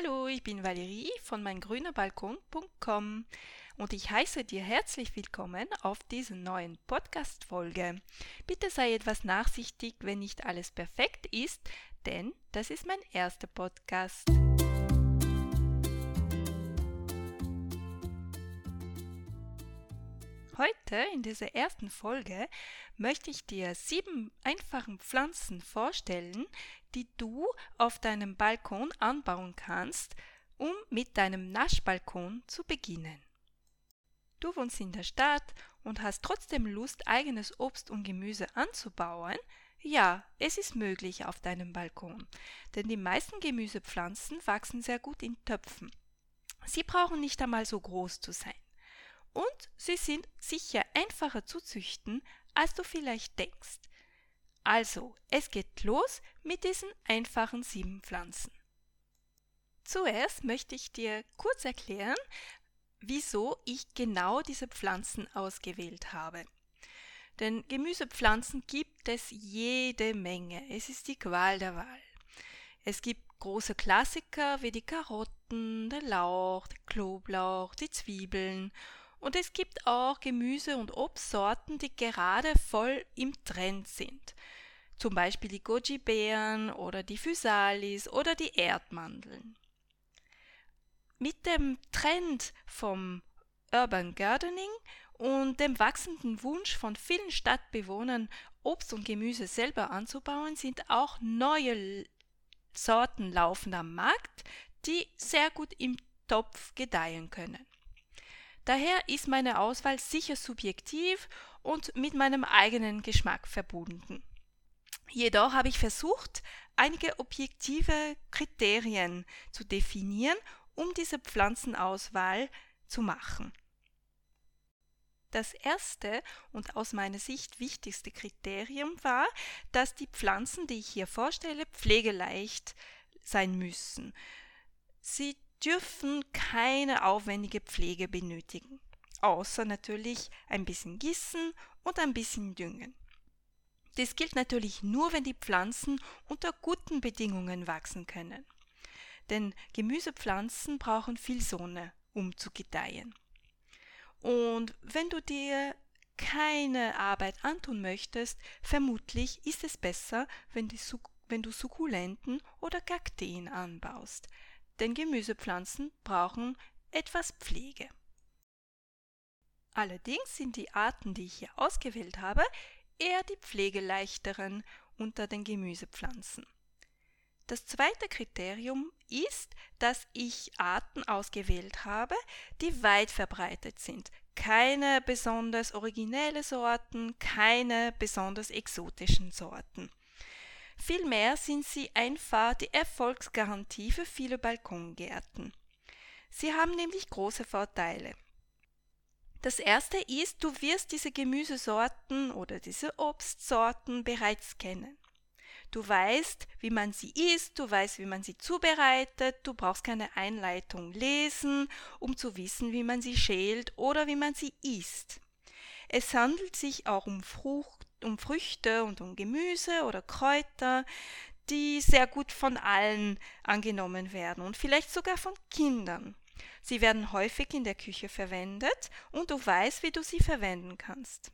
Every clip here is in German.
Hallo, ich bin Valerie von meingrünerbalkon.com und ich heiße dir herzlich willkommen auf dieser neuen Podcast-Folge. Bitte sei etwas nachsichtig, wenn nicht alles perfekt ist, denn das ist mein erster Podcast. Heute in dieser ersten Folge möchte ich dir sieben einfachen Pflanzen vorstellen, die du auf deinem Balkon anbauen kannst, um mit deinem Naschbalkon zu beginnen. Du wohnst in der Stadt und hast trotzdem Lust, eigenes Obst und Gemüse anzubauen? Ja, es ist möglich auf deinem Balkon, denn die meisten Gemüsepflanzen wachsen sehr gut in Töpfen. Sie brauchen nicht einmal so groß zu sein und sie sind sicher einfacher zu züchten, als du vielleicht denkst. Also, es geht los mit diesen einfachen sieben Pflanzen. Zuerst möchte ich dir kurz erklären, wieso ich genau diese Pflanzen ausgewählt habe. Denn Gemüsepflanzen gibt es jede Menge. Es ist die Qual der Wahl. Es gibt große Klassiker wie die Karotten, der Lauch, der Knoblauch, die Zwiebeln und es gibt auch Gemüse- und Obstsorten, die gerade voll im Trend sind. Zum Beispiel die Goji-Beeren oder die Physalis oder die Erdmandeln. Mit dem Trend vom Urban Gardening und dem wachsenden Wunsch von vielen Stadtbewohnern, Obst und Gemüse selber anzubauen, sind auch neue Sorten laufend am Markt, die sehr gut im Topf gedeihen können. Daher ist meine Auswahl sicher subjektiv und mit meinem eigenen Geschmack verbunden. Jedoch habe ich versucht, einige objektive Kriterien zu definieren, um diese Pflanzenauswahl zu machen. Das erste und aus meiner Sicht wichtigste Kriterium war, dass die Pflanzen, die ich hier vorstelle, pflegeleicht sein müssen. Sie dürfen keine aufwendige Pflege benötigen, außer natürlich ein bisschen Gießen und ein bisschen Düngen. Das gilt natürlich nur, wenn die Pflanzen unter guten Bedingungen wachsen können. Denn Gemüsepflanzen brauchen viel Sonne, um zu gedeihen. Und wenn du dir keine Arbeit antun möchtest, vermutlich ist es besser, wenn, wenn du Sukkulenten oder Kakteen anbaust denn Gemüsepflanzen brauchen etwas Pflege. Allerdings sind die Arten, die ich hier ausgewählt habe, eher die pflegeleichteren unter den Gemüsepflanzen. Das zweite Kriterium ist, dass ich Arten ausgewählt habe, die weit verbreitet sind. Keine besonders originelle Sorten, keine besonders exotischen Sorten. Vielmehr sind sie einfach die Erfolgsgarantie für viele Balkongärten. Sie haben nämlich große Vorteile. Das erste ist, du wirst diese Gemüsesorten oder diese Obstsorten bereits kennen. Du weißt, wie man sie isst, du weißt, wie man sie zubereitet, du brauchst keine Einleitung lesen, um zu wissen, wie man sie schält oder wie man sie isst. Es handelt sich auch um Frucht, um Früchte und um Gemüse oder Kräuter, die sehr gut von allen angenommen werden und vielleicht sogar von Kindern. Sie werden häufig in der Küche verwendet und du weißt, wie du sie verwenden kannst.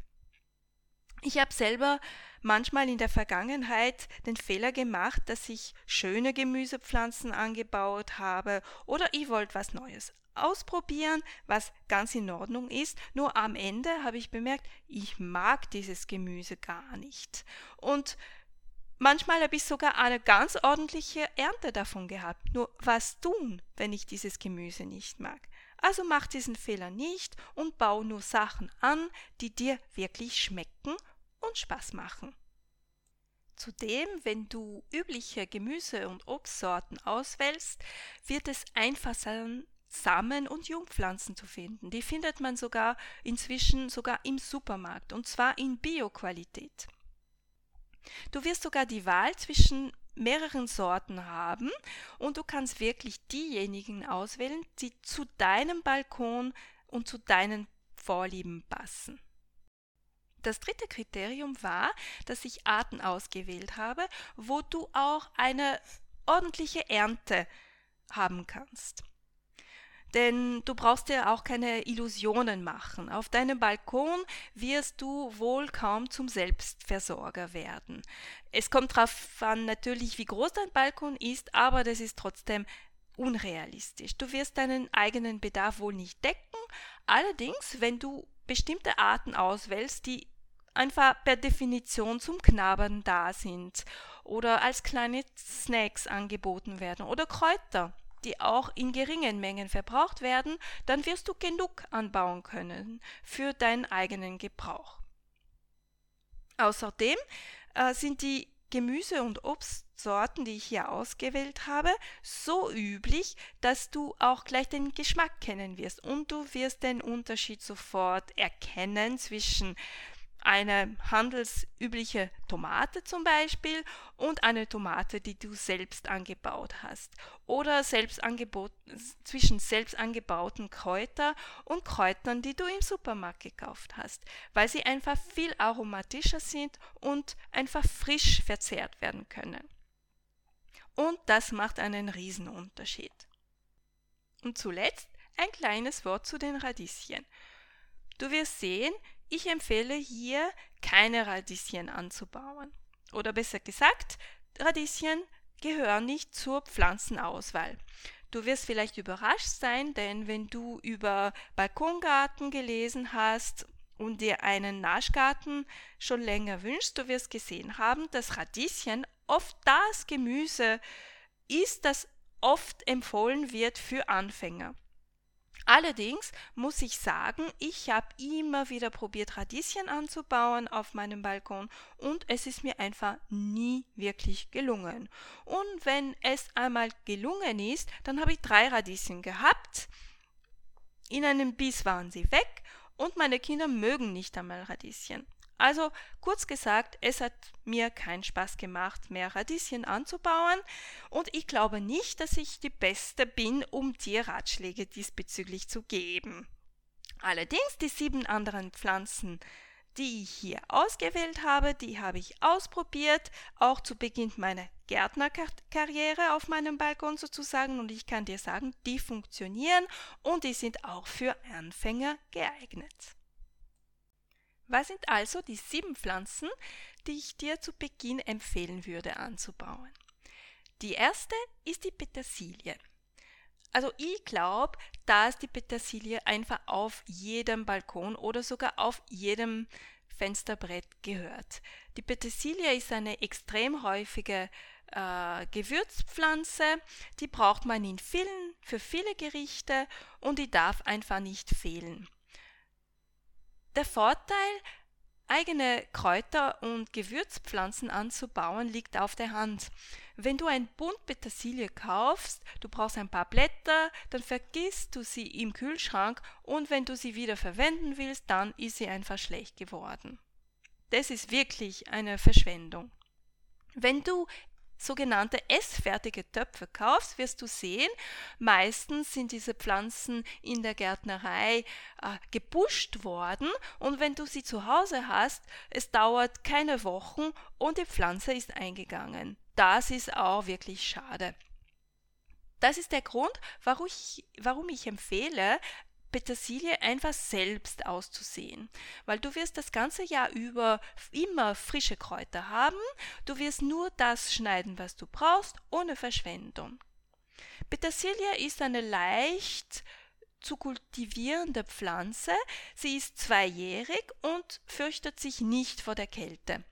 Ich habe selber manchmal in der Vergangenheit den Fehler gemacht, dass ich schöne Gemüsepflanzen angebaut habe oder ich wollte was Neues ausprobieren, was ganz in Ordnung ist. Nur am Ende habe ich bemerkt, ich mag dieses Gemüse gar nicht. Und manchmal habe ich sogar eine ganz ordentliche Ernte davon gehabt. Nur was tun, wenn ich dieses Gemüse nicht mag? Also mach diesen Fehler nicht und bau nur Sachen an, die dir wirklich schmecken und Spaß machen. Zudem, wenn du übliche Gemüse- und Obstsorten auswählst, wird es einfach sein, Samen und Jungpflanzen zu finden. Die findet man sogar inzwischen sogar im Supermarkt und zwar in Bioqualität. Du wirst sogar die Wahl zwischen mehreren Sorten haben und du kannst wirklich diejenigen auswählen, die zu deinem Balkon und zu deinen Vorlieben passen. Das dritte Kriterium war, dass ich Arten ausgewählt habe, wo du auch eine ordentliche Ernte haben kannst. Denn du brauchst dir auch keine Illusionen machen. Auf deinem Balkon wirst du wohl kaum zum Selbstversorger werden. Es kommt darauf an natürlich, wie groß dein Balkon ist, aber das ist trotzdem unrealistisch. Du wirst deinen eigenen Bedarf wohl nicht decken. Allerdings, wenn du bestimmte Arten auswählst, die einfach per Definition zum Knabbern da sind oder als kleine Snacks angeboten werden oder Kräuter, die auch in geringen Mengen verbraucht werden, dann wirst du genug anbauen können für deinen eigenen Gebrauch. Außerdem äh, sind die Gemüse- und Obstsorten, die ich hier ausgewählt habe, so üblich, dass du auch gleich den Geschmack kennen wirst und du wirst den Unterschied sofort erkennen zwischen eine handelsübliche Tomate zum Beispiel und eine Tomate, die du selbst angebaut hast. Oder selbst zwischen selbst angebauten Kräuter und Kräutern, die du im Supermarkt gekauft hast, weil sie einfach viel aromatischer sind und einfach frisch verzehrt werden können. Und das macht einen Riesenunterschied. Und zuletzt ein kleines Wort zu den Radieschen. Du wirst sehen, ich empfehle hier keine Radieschen anzubauen. Oder besser gesagt, Radieschen gehören nicht zur Pflanzenauswahl. Du wirst vielleicht überrascht sein, denn wenn du über Balkongarten gelesen hast und dir einen Naschgarten schon länger wünschst, du wirst gesehen haben, dass Radieschen oft das Gemüse ist, das oft empfohlen wird für Anfänger. Allerdings muss ich sagen, ich habe immer wieder probiert, Radieschen anzubauen auf meinem Balkon und es ist mir einfach nie wirklich gelungen. Und wenn es einmal gelungen ist, dann habe ich drei Radieschen gehabt. In einem Biss waren sie weg und meine Kinder mögen nicht einmal Radieschen. Also kurz gesagt, es hat mir keinen Spaß gemacht, mehr Radieschen anzubauen und ich glaube nicht, dass ich die Beste bin, um dir Ratschläge diesbezüglich zu geben. Allerdings die sieben anderen Pflanzen, die ich hier ausgewählt habe, die habe ich ausprobiert, auch zu Beginn meiner Gärtnerkarriere auf meinem Balkon sozusagen und ich kann dir sagen, die funktionieren und die sind auch für Anfänger geeignet. Was sind also die sieben Pflanzen, die ich dir zu Beginn empfehlen würde anzubauen? Die erste ist die Petersilie. Also ich glaube, dass die Petersilie einfach auf jedem Balkon oder sogar auf jedem Fensterbrett gehört. Die Petersilie ist eine extrem häufige äh, Gewürzpflanze, die braucht man in vielen, für viele Gerichte und die darf einfach nicht fehlen. Der Vorteil, eigene Kräuter und Gewürzpflanzen anzubauen, liegt auf der Hand. Wenn du ein Bund Petersilie kaufst, du brauchst ein paar Blätter, dann vergisst du sie im Kühlschrank und wenn du sie wieder verwenden willst, dann ist sie einfach schlecht geworden. Das ist wirklich eine Verschwendung. Wenn du sogenannte essfertige Töpfe kaufst, wirst du sehen, meistens sind diese Pflanzen in der Gärtnerei äh, gebuscht worden und wenn du sie zu Hause hast, es dauert keine Wochen und die Pflanze ist eingegangen. Das ist auch wirklich schade. Das ist der Grund, warum ich, warum ich empfehle, Petersilie einfach selbst auszusehen, weil du wirst das ganze Jahr über immer frische Kräuter haben, du wirst nur das schneiden, was du brauchst, ohne Verschwendung. Petersilie ist eine leicht zu kultivierende Pflanze, sie ist zweijährig und fürchtet sich nicht vor der Kälte.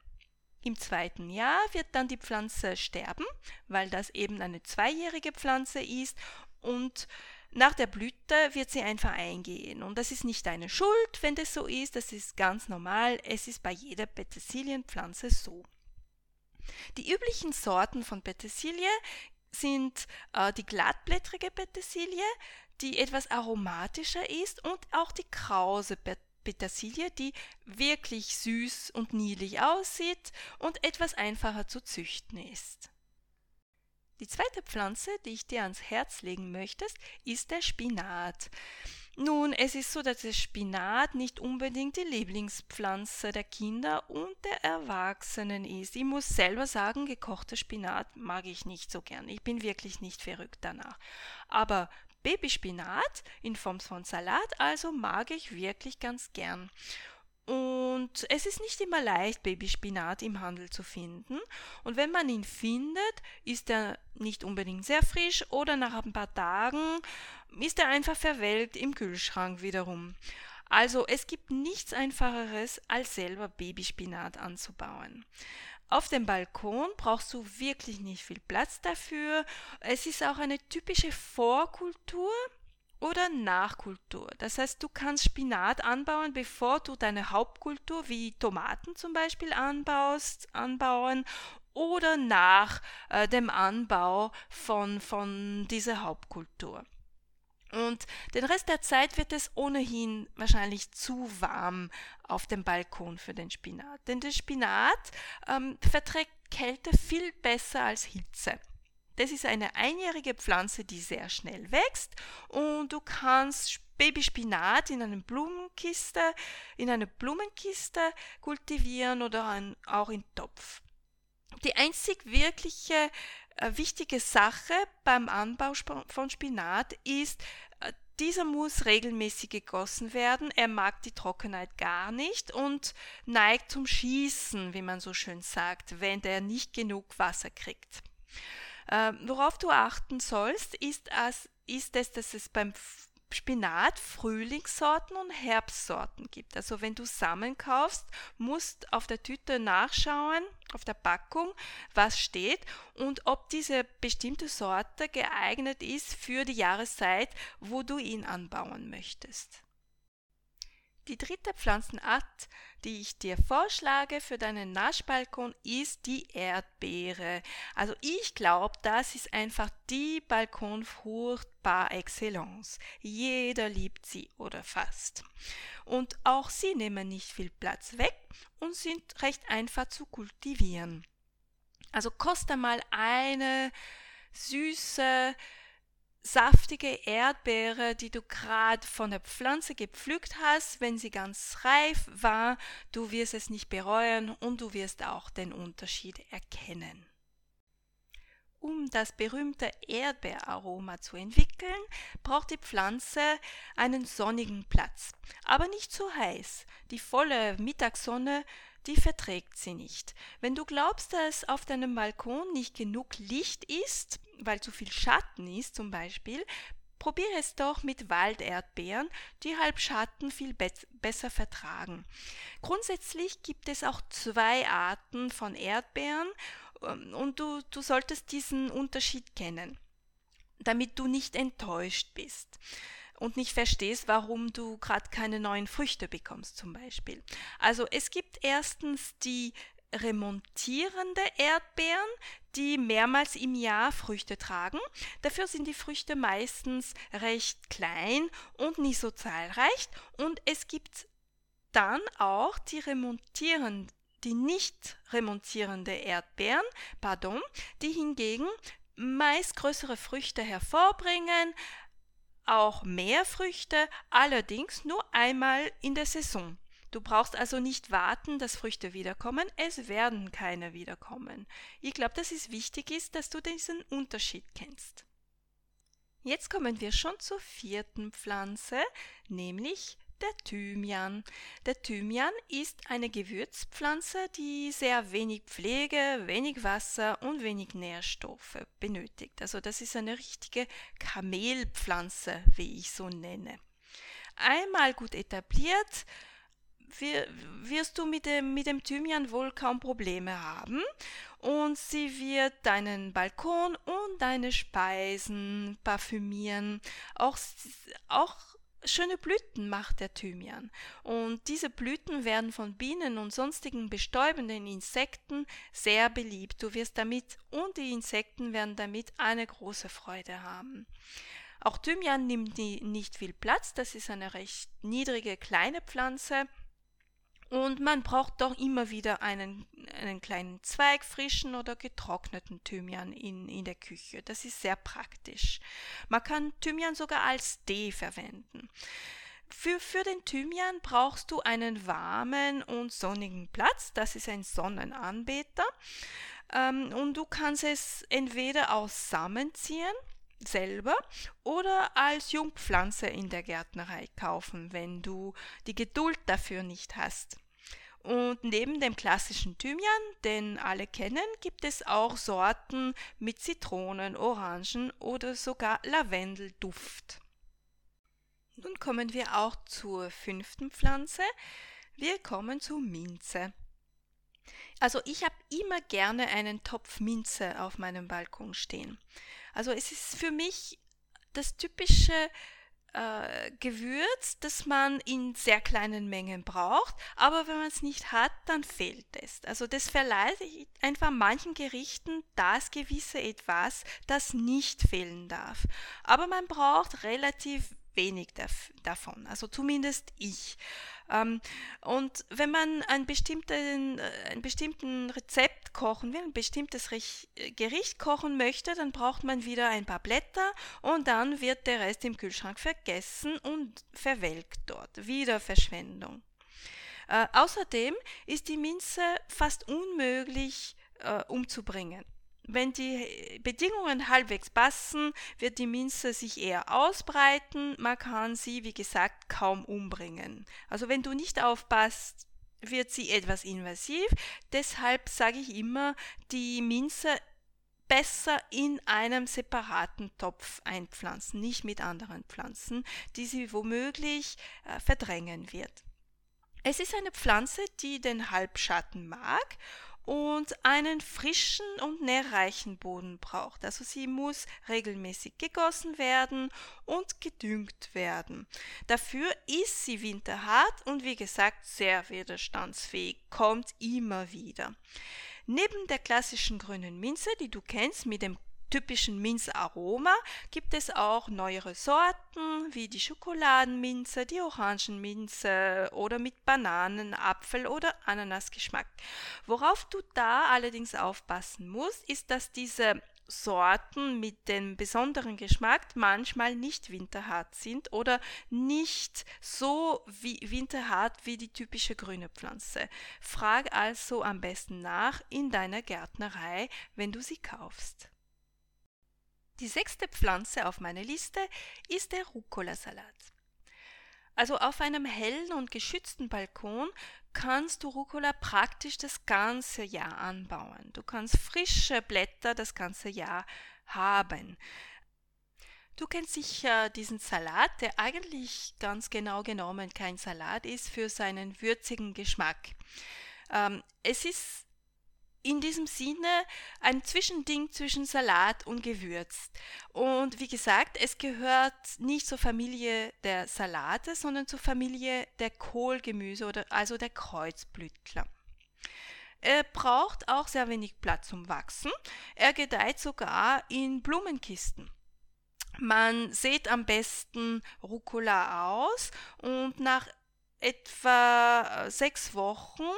Im zweiten Jahr wird dann die Pflanze sterben, weil das eben eine zweijährige Pflanze ist und nach der Blüte wird sie einfach eingehen. Und das ist nicht deine Schuld, wenn das so ist. Das ist ganz normal. Es ist bei jeder Petersilienpflanze so. Die üblichen Sorten von Petersilie sind äh, die glattblättrige Petersilie, die etwas aromatischer ist, und auch die krause Petersilie, die wirklich süß und niedlich aussieht und etwas einfacher zu züchten ist. Die zweite Pflanze, die ich dir ans Herz legen möchte, ist der Spinat. Nun, es ist so, dass der Spinat nicht unbedingt die Lieblingspflanze der Kinder und der Erwachsenen ist. Ich muss selber sagen, gekochter Spinat mag ich nicht so gern. Ich bin wirklich nicht verrückt danach. Aber Babyspinat in Form von Salat also mag ich wirklich ganz gern. Und es ist nicht immer leicht, Babyspinat im Handel zu finden. Und wenn man ihn findet, ist er nicht unbedingt sehr frisch oder nach ein paar Tagen ist er einfach verwelkt im Kühlschrank wiederum. Also es gibt nichts Einfacheres, als selber Babyspinat anzubauen. Auf dem Balkon brauchst du wirklich nicht viel Platz dafür. Es ist auch eine typische Vorkultur oder Nachkultur. Das heißt, du kannst Spinat anbauen, bevor du deine Hauptkultur wie Tomaten zum Beispiel anbaust, anbauen oder nach äh, dem Anbau von, von dieser Hauptkultur. Und den Rest der Zeit wird es ohnehin wahrscheinlich zu warm auf dem Balkon für den Spinat. Denn der Spinat ähm, verträgt Kälte viel besser als Hitze. Das ist eine einjährige Pflanze, die sehr schnell wächst und du kannst Babyspinat in einer Blumenkiste, in einer Blumenkiste kultivieren oder ein, auch in Topf. Die einzig wirkliche äh, wichtige Sache beim Anbau von Spinat ist, äh, dieser muss regelmäßig gegossen werden. Er mag die Trockenheit gar nicht und neigt zum Schießen, wie man so schön sagt, wenn der nicht genug Wasser kriegt. Äh, worauf du achten sollst, ist, ist es, dass es beim Spinat Frühlingssorten und Herbstsorten gibt. Also wenn du Samen kaufst, musst auf der Tüte nachschauen, auf der Packung, was steht und ob diese bestimmte Sorte geeignet ist für die Jahreszeit, wo du ihn anbauen möchtest. Die dritte Pflanzenart, die ich dir vorschlage für deinen Naschbalkon, ist die Erdbeere. Also ich glaube, das ist einfach die Balkonfrucht par excellence. Jeder liebt sie oder fast. Und auch sie nehmen nicht viel Platz weg und sind recht einfach zu kultivieren. Also koste mal eine süße saftige Erdbeere, die du gerade von der Pflanze gepflückt hast, wenn sie ganz reif war, du wirst es nicht bereuen und du wirst auch den Unterschied erkennen. Um das berühmte Erdbeeraroma zu entwickeln, braucht die Pflanze einen sonnigen Platz, aber nicht zu heiß. Die volle Mittagssonne die verträgt sie nicht. Wenn du glaubst, dass auf deinem Balkon nicht genug Licht ist, weil zu viel Schatten ist zum Beispiel, probiere es doch mit Walderdbeeren, die Halbschatten viel be besser vertragen. Grundsätzlich gibt es auch zwei Arten von Erdbeeren ähm, und du, du solltest diesen Unterschied kennen, damit du nicht enttäuscht bist und nicht verstehst, warum du gerade keine neuen Früchte bekommst zum Beispiel. Also es gibt erstens die remontierende Erdbeeren, die mehrmals im Jahr Früchte tragen. Dafür sind die Früchte meistens recht klein und nicht so zahlreich. Und es gibt dann auch die remontierenden die nicht remontierende Erdbeeren, pardon, die hingegen meist größere Früchte hervorbringen, auch mehr Früchte, allerdings nur einmal in der Saison. Du brauchst also nicht warten, dass Früchte wiederkommen, es werden keine wiederkommen. Ich glaube, dass es wichtig ist, dass du diesen Unterschied kennst. Jetzt kommen wir schon zur vierten Pflanze, nämlich der Thymian. Der Thymian ist eine Gewürzpflanze, die sehr wenig Pflege, wenig Wasser und wenig Nährstoffe benötigt. Also das ist eine richtige Kamelpflanze, wie ich so nenne. Einmal gut etabliert, wirst du mit dem, mit dem Thymian wohl kaum Probleme haben und sie wird deinen Balkon und deine Speisen parfümieren. Auch, auch Schöne Blüten macht der Thymian und diese Blüten werden von Bienen und sonstigen bestäubenden Insekten sehr beliebt. Du wirst damit und die Insekten werden damit eine große Freude haben. Auch Thymian nimmt nicht viel Platz, das ist eine recht niedrige kleine Pflanze und man braucht doch immer wieder einen, einen kleinen Zweig, frischen oder getrockneten Thymian in, in der Küche. Das ist sehr praktisch. Man kann Thymian sogar als Tee verwenden. Für, für den Thymian brauchst du einen warmen und sonnigen Platz. Das ist ein Sonnenanbeter. Ähm, und du kannst es entweder aus Samen ziehen selber oder als Jungpflanze in der Gärtnerei kaufen, wenn du die Geduld dafür nicht hast. Und neben dem klassischen Thymian, den alle kennen, gibt es auch Sorten mit Zitronen, Orangen oder sogar Lavendelduft. Nun kommen wir auch zur fünften Pflanze. Wir kommen zur Minze. Also ich habe immer gerne einen Topf Minze auf meinem Balkon stehen. Also es ist für mich das typische äh, Gewürz, das man in sehr kleinen Mengen braucht, aber wenn man es nicht hat, dann fehlt es. Also das verleiht einfach manchen Gerichten das gewisse etwas, das nicht fehlen darf. Aber man braucht relativ wenig davon, also zumindest ich. Ähm, und wenn man ein, bestimmten, äh, ein bestimmten Rezept kochen will, ein bestimmtes äh, Gericht kochen möchte, dann braucht man wieder ein paar Blätter und dann wird der Rest im Kühlschrank vergessen und verwelkt dort. Wieder Verschwendung. Äh, außerdem ist die Minze fast unmöglich äh, umzubringen. Wenn die Bedingungen halbwegs passen, wird die Minze sich eher ausbreiten. Man kann sie, wie gesagt, kaum umbringen. Also wenn du nicht aufpasst, wird sie etwas invasiv. Deshalb sage ich immer, die Minze besser in einem separaten Topf einpflanzen, nicht mit anderen Pflanzen, die sie womöglich äh, verdrängen wird. Es ist eine Pflanze, die den Halbschatten mag und einen frischen und nährreichen Boden braucht. Also sie muss regelmäßig gegossen werden und gedüngt werden. Dafür ist sie winterhart und wie gesagt sehr widerstandsfähig, kommt immer wieder. Neben der klassischen grünen Minze, die du kennst mit dem typischen Minzaroma gibt es auch neuere Sorten wie die Schokoladenminze, die Orangenminze oder mit Bananen, Apfel oder Ananasgeschmack. Worauf du da allerdings aufpassen musst, ist, dass diese Sorten mit dem besonderen Geschmack manchmal nicht winterhart sind oder nicht so wie winterhart wie die typische grüne Pflanze. Frag also am besten nach in deiner Gärtnerei, wenn du sie kaufst. Die sechste Pflanze auf meiner Liste ist der Rucola-Salat. Also auf einem hellen und geschützten Balkon kannst du Rucola praktisch das ganze Jahr anbauen. Du kannst frische Blätter das ganze Jahr haben. Du kennst sicher diesen Salat, der eigentlich ganz genau genommen kein Salat ist, für seinen würzigen Geschmack. Ähm, es ist in diesem Sinne ein Zwischending zwischen Salat und Gewürz. Und wie gesagt, es gehört nicht zur Familie der Salate, sondern zur Familie der Kohlgemüse oder also der Kreuzblütler. Er braucht auch sehr wenig Platz zum Wachsen. Er gedeiht sogar in Blumenkisten. Man sät am besten Rucola aus und nach etwa äh, sechs Wochen,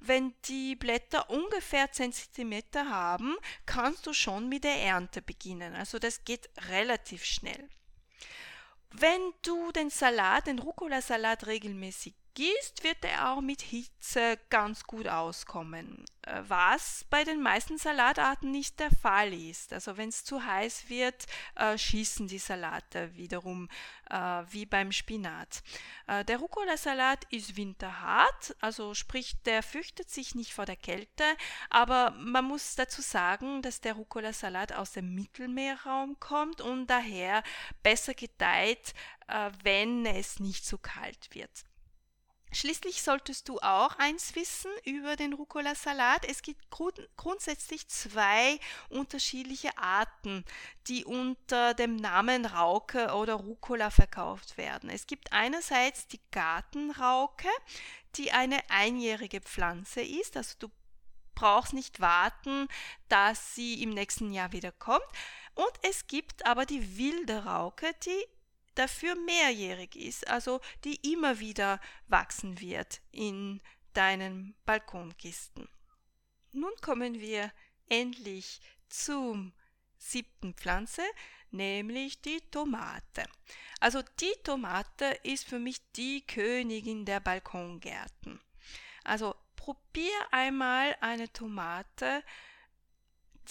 wenn die Blätter ungefähr 10 cm haben, kannst du schon mit der Ernte beginnen. Also das geht relativ schnell. Wenn du den Salat, den Rucola-Salat regelmäßig gießt, wird er auch mit Hitze ganz gut auskommen. Äh, was bei den meisten Salatarten nicht der Fall ist. Also wenn es zu heiß wird, äh, schießen die Salate wiederum äh, wie beim Spinat. Der Rucola-Salat ist winterhart, also sprich, der fürchtet sich nicht vor der Kälte, aber man muss dazu sagen, dass der Rucola-Salat aus dem Mittelmeerraum kommt und daher besser gedeiht, wenn es nicht zu kalt wird. Schließlich solltest du auch eins wissen über den Rucola-Salat. Es gibt grund grundsätzlich zwei unterschiedliche Arten, die unter dem Namen Rauke oder Rucola verkauft werden. Es gibt einerseits die Gartenrauke, die eine einjährige Pflanze ist, also du brauchst nicht warten, dass sie im nächsten Jahr wieder kommt. Und es gibt aber die wilde Rauke, die dafür mehrjährig ist, also die immer wieder wachsen wird in deinen Balkonkisten. Nun kommen wir endlich zum siebten Pflanze, nämlich die Tomate. Also die Tomate ist für mich die Königin der Balkongärten. Also probier einmal eine Tomate,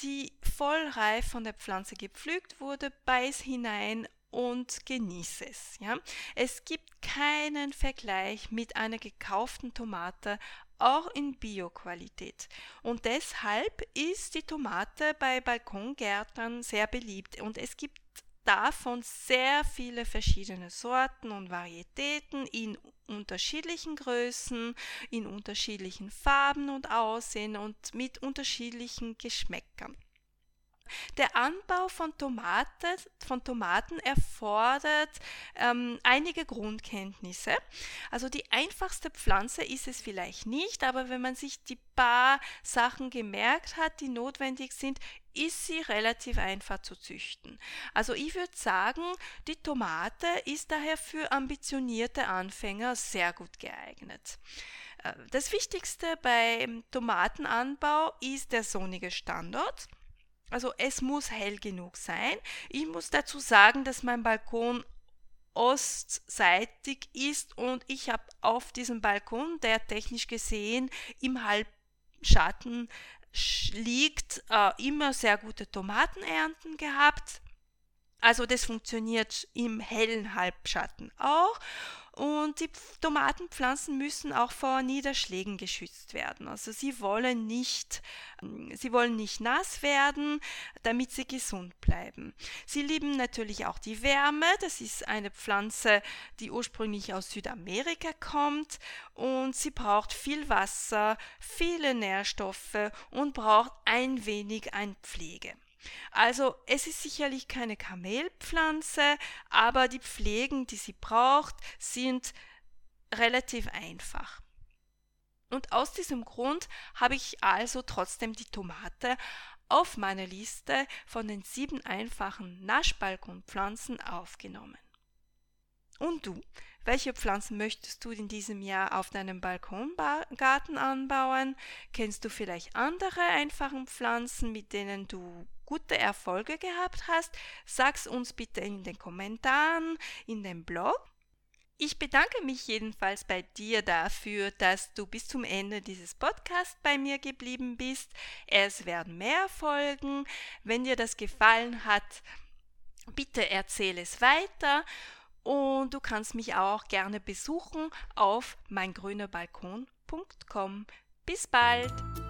die voll reif von der Pflanze gepflückt wurde, beiß hinein und genieße es. Ja? Es gibt keinen Vergleich mit einer gekauften Tomate, auch in Bioqualität. Und deshalb ist die Tomate bei Balkongärtnern sehr beliebt und es gibt davon sehr viele verschiedene Sorten und Varietäten in unterschiedlichen Größen, in unterschiedlichen Farben und Aussehen und mit unterschiedlichen Geschmäckern. Der Anbau von, Tomate, von Tomaten erfordert ähm, einige Grundkenntnisse. Also die einfachste Pflanze ist es vielleicht nicht, aber wenn man sich die paar Sachen gemerkt hat, die notwendig sind, ist sie relativ einfach zu züchten. Also ich würde sagen, die Tomate ist daher für ambitionierte Anfänger sehr gut geeignet. Äh, das Wichtigste beim Tomatenanbau ist der sonnige Standort. Also es muss hell genug sein. Ich muss dazu sagen, dass mein Balkon ostseitig ist und ich habe auf diesem Balkon, der technisch gesehen im Halbschatten liegt, äh, immer sehr gute Tomatenernten gehabt. Also das funktioniert im hellen Halbschatten auch. Und die Tomatenpflanzen müssen auch vor Niederschlägen geschützt werden. Also sie wollen nicht, ähm, sie wollen nicht nass werden, damit sie gesund bleiben. Sie lieben natürlich auch die Wärme. Das ist eine Pflanze, die ursprünglich aus Südamerika kommt und sie braucht viel Wasser, viele Nährstoffe und braucht ein wenig ein Pflege. Also es ist sicherlich keine Kamelpflanze, aber die Pflegen, die sie braucht, sind relativ einfach. Und aus diesem Grund habe ich also trotzdem die Tomate auf meine Liste von den sieben einfachen Naschbalkonpflanzen aufgenommen. Und du, welche Pflanzen möchtest du in diesem Jahr auf deinem Balkongarten anbauen? Kennst du vielleicht andere einfachen Pflanzen, mit denen du gute Erfolge gehabt hast? Sag's uns bitte in den Kommentaren, in dem Blog. Ich bedanke mich jedenfalls bei dir dafür, dass du bis zum Ende dieses Podcasts bei mir geblieben bist. Es werden mehr folgen. Wenn dir das gefallen hat, bitte erzähle es weiter und du kannst mich auch gerne besuchen auf meingrünerbalkon.com. Bis bald!